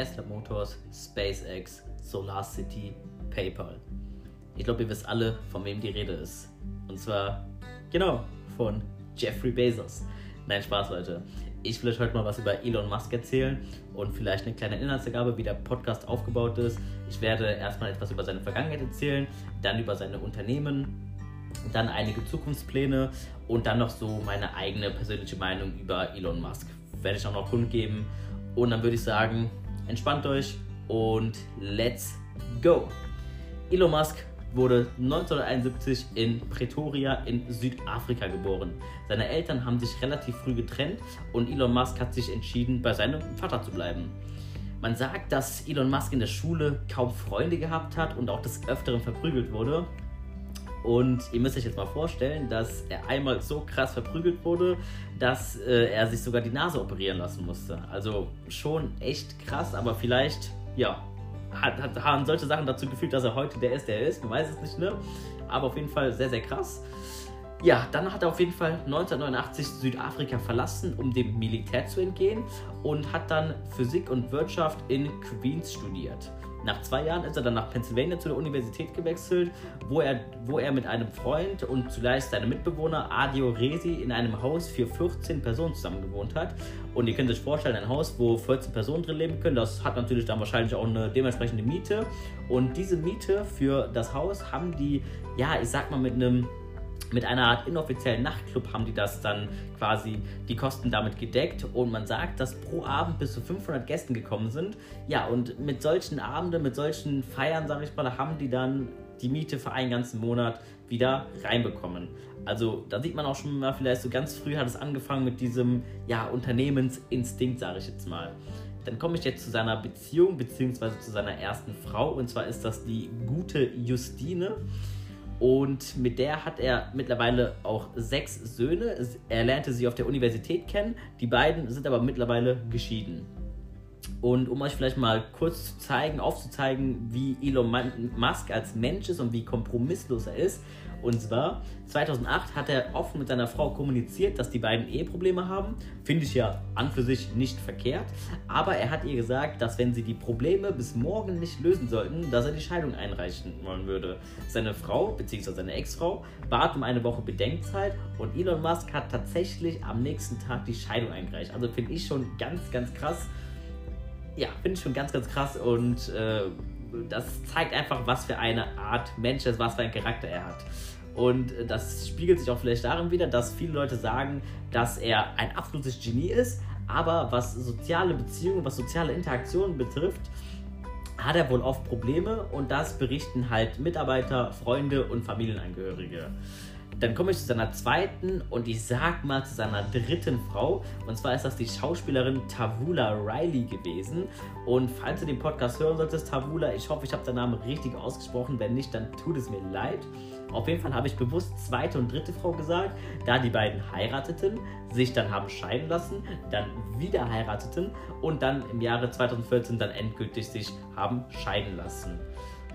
Tesla Motors, SpaceX, SolarCity, PayPal. Ich glaube, ihr wisst alle, von wem die Rede ist. Und zwar, genau, von Jeffrey Bezos. Nein, Spaß, Leute. Ich will euch heute mal was über Elon Musk erzählen und vielleicht eine kleine Inhaltsangabe, wie der Podcast aufgebaut ist. Ich werde erstmal etwas über seine Vergangenheit erzählen, dann über seine Unternehmen, dann einige Zukunftspläne und dann noch so meine eigene persönliche Meinung über Elon Musk. Werde ich auch noch kundgeben. Und dann würde ich sagen, entspannt euch und let's go! Elon Musk wurde 1971 in Pretoria in Südafrika geboren. Seine Eltern haben sich relativ früh getrennt und Elon Musk hat sich entschieden, bei seinem Vater zu bleiben. Man sagt, dass Elon Musk in der Schule kaum Freunde gehabt hat und auch des Öfteren verprügelt wurde. Und ihr müsst euch jetzt mal vorstellen, dass er einmal so krass verprügelt wurde, dass äh, er sich sogar die Nase operieren lassen musste. Also schon echt krass, aber vielleicht, ja, hat, hat, haben solche Sachen dazu geführt, dass er heute der ist, der er ist. Man weiß es nicht, ne? Aber auf jeden Fall sehr, sehr krass. Ja, dann hat er auf jeden Fall 1989 Südafrika verlassen, um dem Militär zu entgehen und hat dann Physik und Wirtschaft in Queens studiert. Nach zwei Jahren ist er dann nach Pennsylvania zu der Universität gewechselt, wo er, wo er mit einem Freund und zugleich seinem Mitbewohner Adio Resi in einem Haus für 14 Personen zusammen gewohnt hat. Und ihr könnt euch vorstellen, ein Haus, wo 14 Personen drin leben können, das hat natürlich dann wahrscheinlich auch eine dementsprechende Miete. Und diese Miete für das Haus haben die, ja, ich sag mal, mit einem mit einer Art inoffiziellen Nachtclub haben die das dann quasi die Kosten damit gedeckt und man sagt, dass pro Abend bis zu 500 Gästen gekommen sind. Ja, und mit solchen Abenden, mit solchen Feiern, sage ich mal, haben die dann die Miete für einen ganzen Monat wieder reinbekommen. Also da sieht man auch schon mal, vielleicht so ganz früh hat es angefangen mit diesem ja, Unternehmensinstinkt, sage ich jetzt mal. Dann komme ich jetzt zu seiner Beziehung beziehungsweise zu seiner ersten Frau und zwar ist das die gute Justine. Und mit der hat er mittlerweile auch sechs Söhne. Er lernte sie auf der Universität kennen. Die beiden sind aber mittlerweile geschieden. Und um euch vielleicht mal kurz zu zeigen, aufzuzeigen, wie Elon Musk als Mensch ist und wie kompromisslos er ist, und zwar 2008 hat er offen mit seiner Frau kommuniziert, dass die beiden Eheprobleme haben. Finde ich ja an für sich nicht verkehrt. Aber er hat ihr gesagt, dass wenn sie die Probleme bis morgen nicht lösen sollten, dass er die Scheidung einreichen wollen würde. Seine Frau, beziehungsweise seine Ex-Frau, bat um eine Woche Bedenkzeit und Elon Musk hat tatsächlich am nächsten Tag die Scheidung eingereicht. Also finde ich schon ganz, ganz krass. Ja, finde ich schon ganz, ganz krass und äh, das zeigt einfach, was für eine Art Mensch ist, was für einen Charakter er hat. Und das spiegelt sich auch vielleicht darin wieder, dass viele Leute sagen, dass er ein absolutes Genie ist, aber was soziale Beziehungen, was soziale Interaktionen betrifft, hat er wohl oft Probleme und das berichten halt Mitarbeiter, Freunde und Familienangehörige. Dann komme ich zu seiner zweiten und ich sag mal zu seiner dritten Frau. Und zwar ist das die Schauspielerin Tavula Riley gewesen. Und falls du den Podcast hören solltest, Tavula, ich hoffe, ich habe deinen Namen richtig ausgesprochen. Wenn nicht, dann tut es mir leid. Auf jeden Fall habe ich bewusst zweite und dritte Frau gesagt, da die beiden heirateten, sich dann haben scheiden lassen, dann wieder heirateten und dann im Jahre 2014 dann endgültig sich haben scheiden lassen.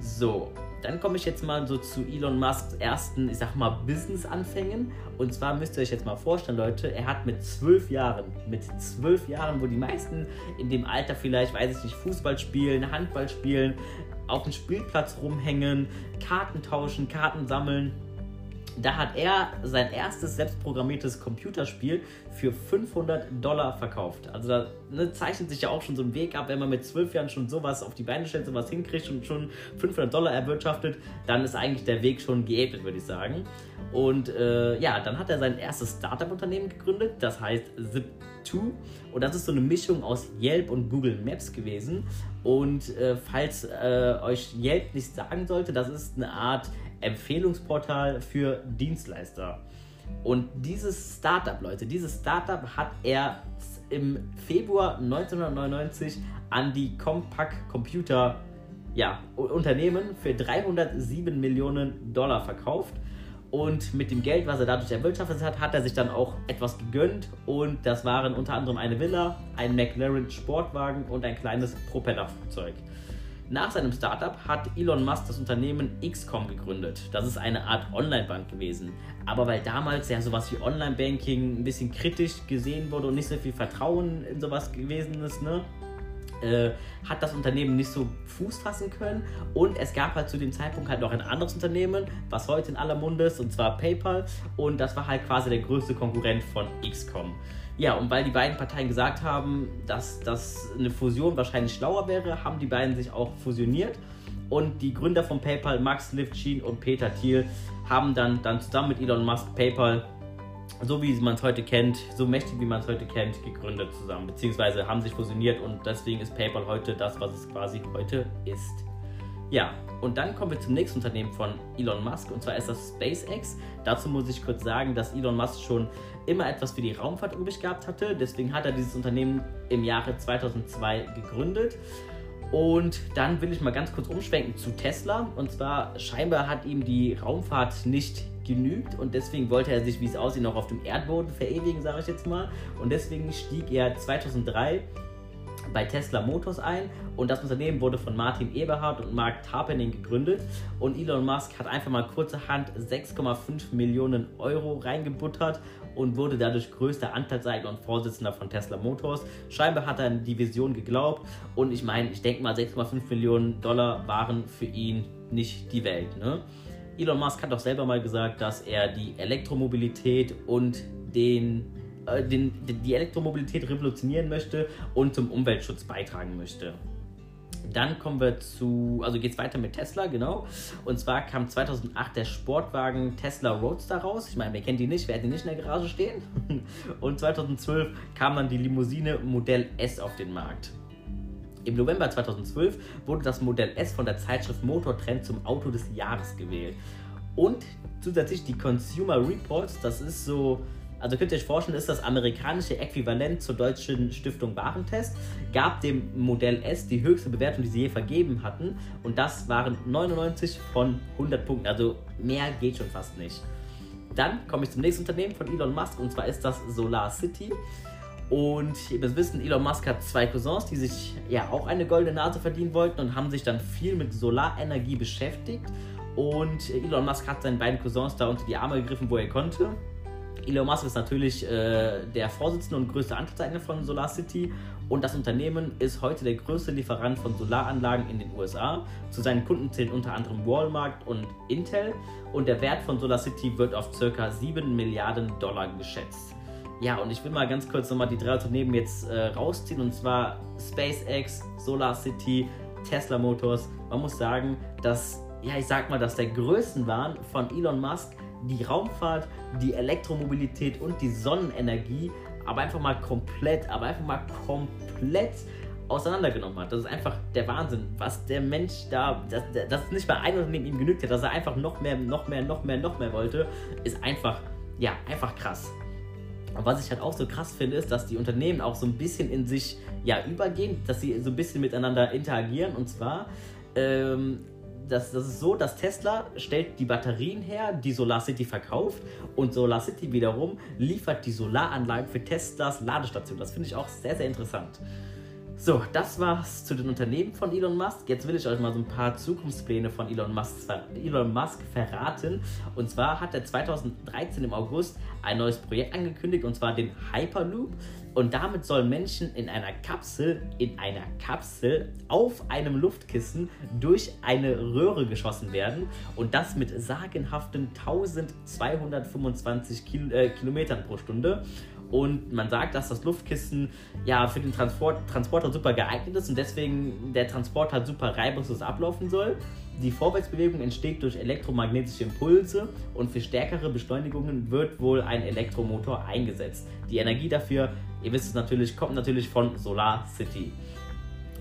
So, dann komme ich jetzt mal so zu Elon Musks ersten, ich sag mal, Business-Anfängen. Und zwar müsst ihr euch jetzt mal vorstellen, Leute, er hat mit zwölf Jahren, mit zwölf Jahren, wo die meisten in dem Alter vielleicht, weiß ich nicht, Fußball spielen, Handball spielen, auf dem Spielplatz rumhängen, Karten tauschen, Karten sammeln, da hat er sein erstes selbstprogrammiertes Computerspiel für 500 Dollar verkauft. Also da ne, zeichnet sich ja auch schon so ein Weg ab, wenn man mit 12 Jahren schon sowas auf die Beine stellt, sowas hinkriegt und schon 500 Dollar erwirtschaftet, dann ist eigentlich der Weg schon geebnet, würde ich sagen. Und äh, ja, dann hat er sein erstes Startup-Unternehmen gegründet, das heißt Zip2. Und das ist so eine Mischung aus Yelp und Google Maps gewesen. Und äh, falls äh, euch Yelp nicht sagen sollte, das ist eine Art Empfehlungsportal für Dienstleister. Und dieses Startup, Leute, dieses Startup hat er im Februar 1999 an die Compaq Computer ja, Unternehmen für 307 Millionen Dollar verkauft. Und mit dem Geld, was er dadurch erwirtschaftet hat, hat er sich dann auch etwas gegönnt. Und das waren unter anderem eine Villa, ein McLaren Sportwagen und ein kleines Propellerflugzeug. Nach seinem Startup hat Elon Musk das Unternehmen XCOM gegründet. Das ist eine Art Online-Bank gewesen. Aber weil damals ja sowas wie Online-Banking ein bisschen kritisch gesehen wurde und nicht so viel Vertrauen in sowas gewesen ist, ne, äh, hat das Unternehmen nicht so Fuß fassen können. Und es gab halt zu dem Zeitpunkt halt noch ein anderes Unternehmen, was heute in aller Munde ist, und zwar PayPal. Und das war halt quasi der größte Konkurrent von XCOM. Ja, und weil die beiden Parteien gesagt haben, dass, dass eine Fusion wahrscheinlich schlauer wäre, haben die beiden sich auch fusioniert. Und die Gründer von PayPal, Max Lifchin und Peter Thiel, haben dann, dann zusammen mit Elon Musk PayPal so wie man es heute kennt, so mächtig wie man es heute kennt, gegründet zusammen, beziehungsweise haben sich fusioniert und deswegen ist PayPal heute das, was es quasi heute ist. Ja, und dann kommen wir zum nächsten Unternehmen von Elon Musk und zwar ist das SpaceX. Dazu muss ich kurz sagen, dass Elon Musk schon immer etwas für die Raumfahrt übrig gehabt hatte. Deswegen hat er dieses Unternehmen im Jahre 2002 gegründet. Und dann will ich mal ganz kurz umschwenken zu Tesla. Und zwar scheinbar hat ihm die Raumfahrt nicht genügt und deswegen wollte er sich, wie es aussieht, noch auf dem Erdboden verewigen, sage ich jetzt mal. Und deswegen stieg er 2003 bei Tesla Motors ein und das Unternehmen wurde von Martin Eberhard und Mark Tarpening gegründet und Elon Musk hat einfach mal kurzerhand 6,5 Millionen Euro reingebuttert und wurde dadurch größter Anteilseigner und Vorsitzender von Tesla Motors. Scheinbar hat er an die Vision geglaubt und ich meine, ich denke mal 6,5 Millionen Dollar waren für ihn nicht die Welt. Ne? Elon Musk hat auch selber mal gesagt, dass er die Elektromobilität und den äh, den, die Elektromobilität revolutionieren möchte und zum Umweltschutz beitragen möchte. Dann kommen wir zu, also geht es weiter mit Tesla, genau. Und zwar kam 2008 der Sportwagen Tesla Roadster raus. Ich meine, wer kennt die nicht? Wer hat die nicht in der Garage stehen? Und 2012 kam dann die Limousine Modell S auf den Markt. Im November 2012 wurde das Modell S von der Zeitschrift Motortrend zum Auto des Jahres gewählt. Und zusätzlich die Consumer Reports, das ist so also könnt ihr euch vorstellen, ist das amerikanische Äquivalent zur deutschen Stiftung Warentest, gab dem Modell S die höchste Bewertung, die sie je vergeben hatten. Und das waren 99 von 100 Punkten. Also mehr geht schon fast nicht. Dann komme ich zum nächsten Unternehmen von Elon Musk und zwar ist das Solar City. Und ihr müsst wissen, Elon Musk hat zwei Cousins, die sich ja auch eine goldene Nase verdienen wollten und haben sich dann viel mit Solarenergie beschäftigt. Und Elon Musk hat seinen beiden Cousins da unter die Arme gegriffen, wo er konnte. Elon Musk ist natürlich äh, der Vorsitzende und größte Anteilseigner von SolarCity und das Unternehmen ist heute der größte Lieferant von Solaranlagen in den USA. Zu seinen Kunden zählen unter anderem Walmart und Intel und der Wert von SolarCity wird auf ca. 7 Milliarden Dollar geschätzt. Ja, und ich will mal ganz kurz nochmal die drei Unternehmen jetzt äh, rausziehen und zwar SpaceX, SolarCity, Tesla Motors. Man muss sagen, dass, ja, ich sag mal, dass der größten waren von Elon Musk die Raumfahrt, die Elektromobilität und die Sonnenenergie aber einfach mal komplett, aber einfach mal komplett auseinandergenommen hat. Das ist einfach der Wahnsinn, was der Mensch da, dass, dass nicht mal ein Unternehmen ihm genügt hat, dass er einfach noch mehr, noch mehr, noch mehr, noch mehr wollte, ist einfach, ja, einfach krass. Und was ich halt auch so krass finde, ist, dass die Unternehmen auch so ein bisschen in sich ja übergehen, dass sie so ein bisschen miteinander interagieren. Und zwar ähm, das, das ist so, dass Tesla stellt die Batterien her, die SolarCity verkauft und SolarCity wiederum liefert die Solaranlagen für Teslas Ladestation. Das finde ich auch sehr, sehr interessant. So, das war's zu den Unternehmen von Elon Musk. Jetzt will ich euch mal so ein paar Zukunftspläne von Elon Musk, Elon Musk verraten. Und zwar hat er 2013 im August ein neues Projekt angekündigt, und zwar den Hyperloop. Und damit sollen Menschen in einer Kapsel, in einer Kapsel auf einem Luftkissen durch eine Röhre geschossen werden. Und das mit sagenhaften 1225 Kil äh, Kilometern pro Stunde. Und man sagt, dass das Luftkissen ja für den Transport, Transporter super geeignet ist und deswegen der Transport halt super reibungslos ablaufen soll. Die Vorwärtsbewegung entsteht durch elektromagnetische Impulse und für stärkere Beschleunigungen wird wohl ein Elektromotor eingesetzt. Die Energie dafür, ihr wisst es natürlich, kommt natürlich von Solar City.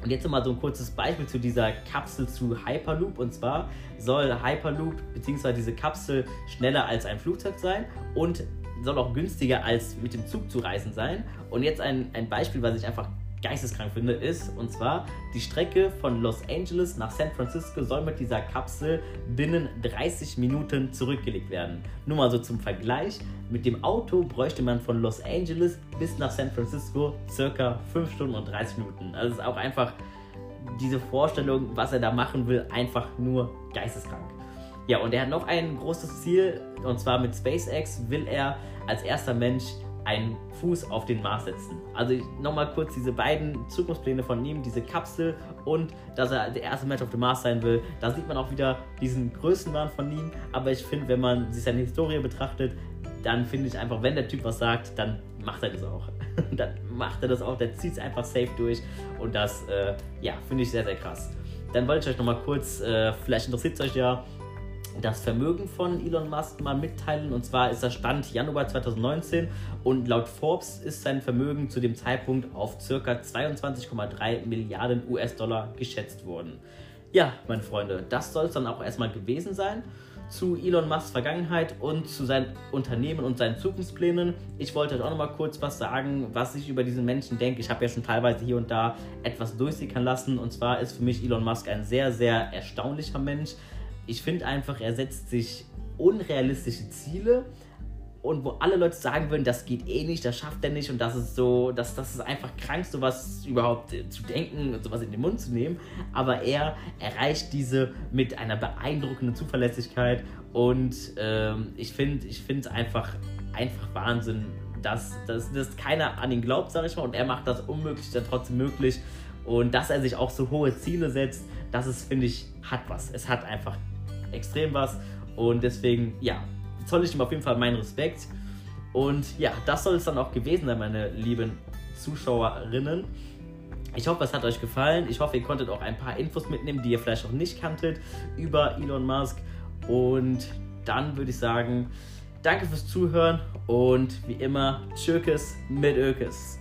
Und jetzt mal so ein kurzes Beispiel zu dieser Kapsel zu Hyperloop. Und zwar soll Hyperloop bzw. diese Kapsel schneller als ein Flugzeug sein und soll auch günstiger als mit dem Zug zu reisen sein. Und jetzt ein, ein Beispiel, was ich einfach geisteskrank finde, ist, und zwar die Strecke von Los Angeles nach San Francisco soll mit dieser Kapsel binnen 30 Minuten zurückgelegt werden. Nur mal so zum Vergleich, mit dem Auto bräuchte man von Los Angeles bis nach San Francisco circa 5 Stunden und 30 Minuten. Also ist auch einfach diese Vorstellung, was er da machen will, einfach nur geisteskrank. Ja, und er hat noch ein großes Ziel, und zwar mit SpaceX will er als erster Mensch einen Fuß auf den Mars setzen. Also nochmal kurz diese beiden Zukunftspläne von ihm, diese Kapsel und dass er der erste Mensch auf dem Mars sein will. Da sieht man auch wieder diesen Größenwahn von ihm. Aber ich finde, wenn man sich seine Historie betrachtet, dann finde ich einfach, wenn der Typ was sagt, dann macht er das auch. dann macht er das auch, der zieht es einfach safe durch. Und das, äh, ja, finde ich sehr, sehr krass. Dann wollte ich euch nochmal kurz, äh, vielleicht interessiert es euch ja, das Vermögen von Elon Musk mal mitteilen. Und zwar ist das Stand Januar 2019 und laut Forbes ist sein Vermögen zu dem Zeitpunkt auf ca. 22,3 Milliarden US-Dollar geschätzt worden. Ja, meine Freunde, das soll es dann auch erstmal gewesen sein zu Elon Musks Vergangenheit und zu seinem Unternehmen und seinen Zukunftsplänen. Ich wollte euch auch noch mal kurz was sagen, was ich über diesen Menschen denke. Ich habe ja schon teilweise hier und da etwas durchsickern lassen. Und zwar ist für mich Elon Musk ein sehr, sehr erstaunlicher Mensch ich finde einfach, er setzt sich unrealistische Ziele und wo alle Leute sagen würden, das geht eh nicht, das schafft er nicht und das ist so, das, das ist einfach krank, sowas überhaupt äh, zu denken und sowas in den Mund zu nehmen. Aber er erreicht diese mit einer beeindruckenden Zuverlässigkeit und ähm, ich finde ich es einfach, einfach Wahnsinn, dass, dass, dass keiner an ihn glaubt, sage ich mal, und er macht das unmöglich dann trotzdem möglich und dass er sich auch so hohe Ziele setzt, das ist, finde ich, hat was. Es hat einfach extrem was. Und deswegen, ja, zoll ich ihm auf jeden Fall meinen Respekt. Und ja, das soll es dann auch gewesen sein, meine lieben Zuschauerinnen. Ich hoffe, es hat euch gefallen. Ich hoffe, ihr konntet auch ein paar Infos mitnehmen, die ihr vielleicht noch nicht kanntet über Elon Musk. Und dann würde ich sagen, danke fürs Zuhören und wie immer, Tschökes mit Ökes.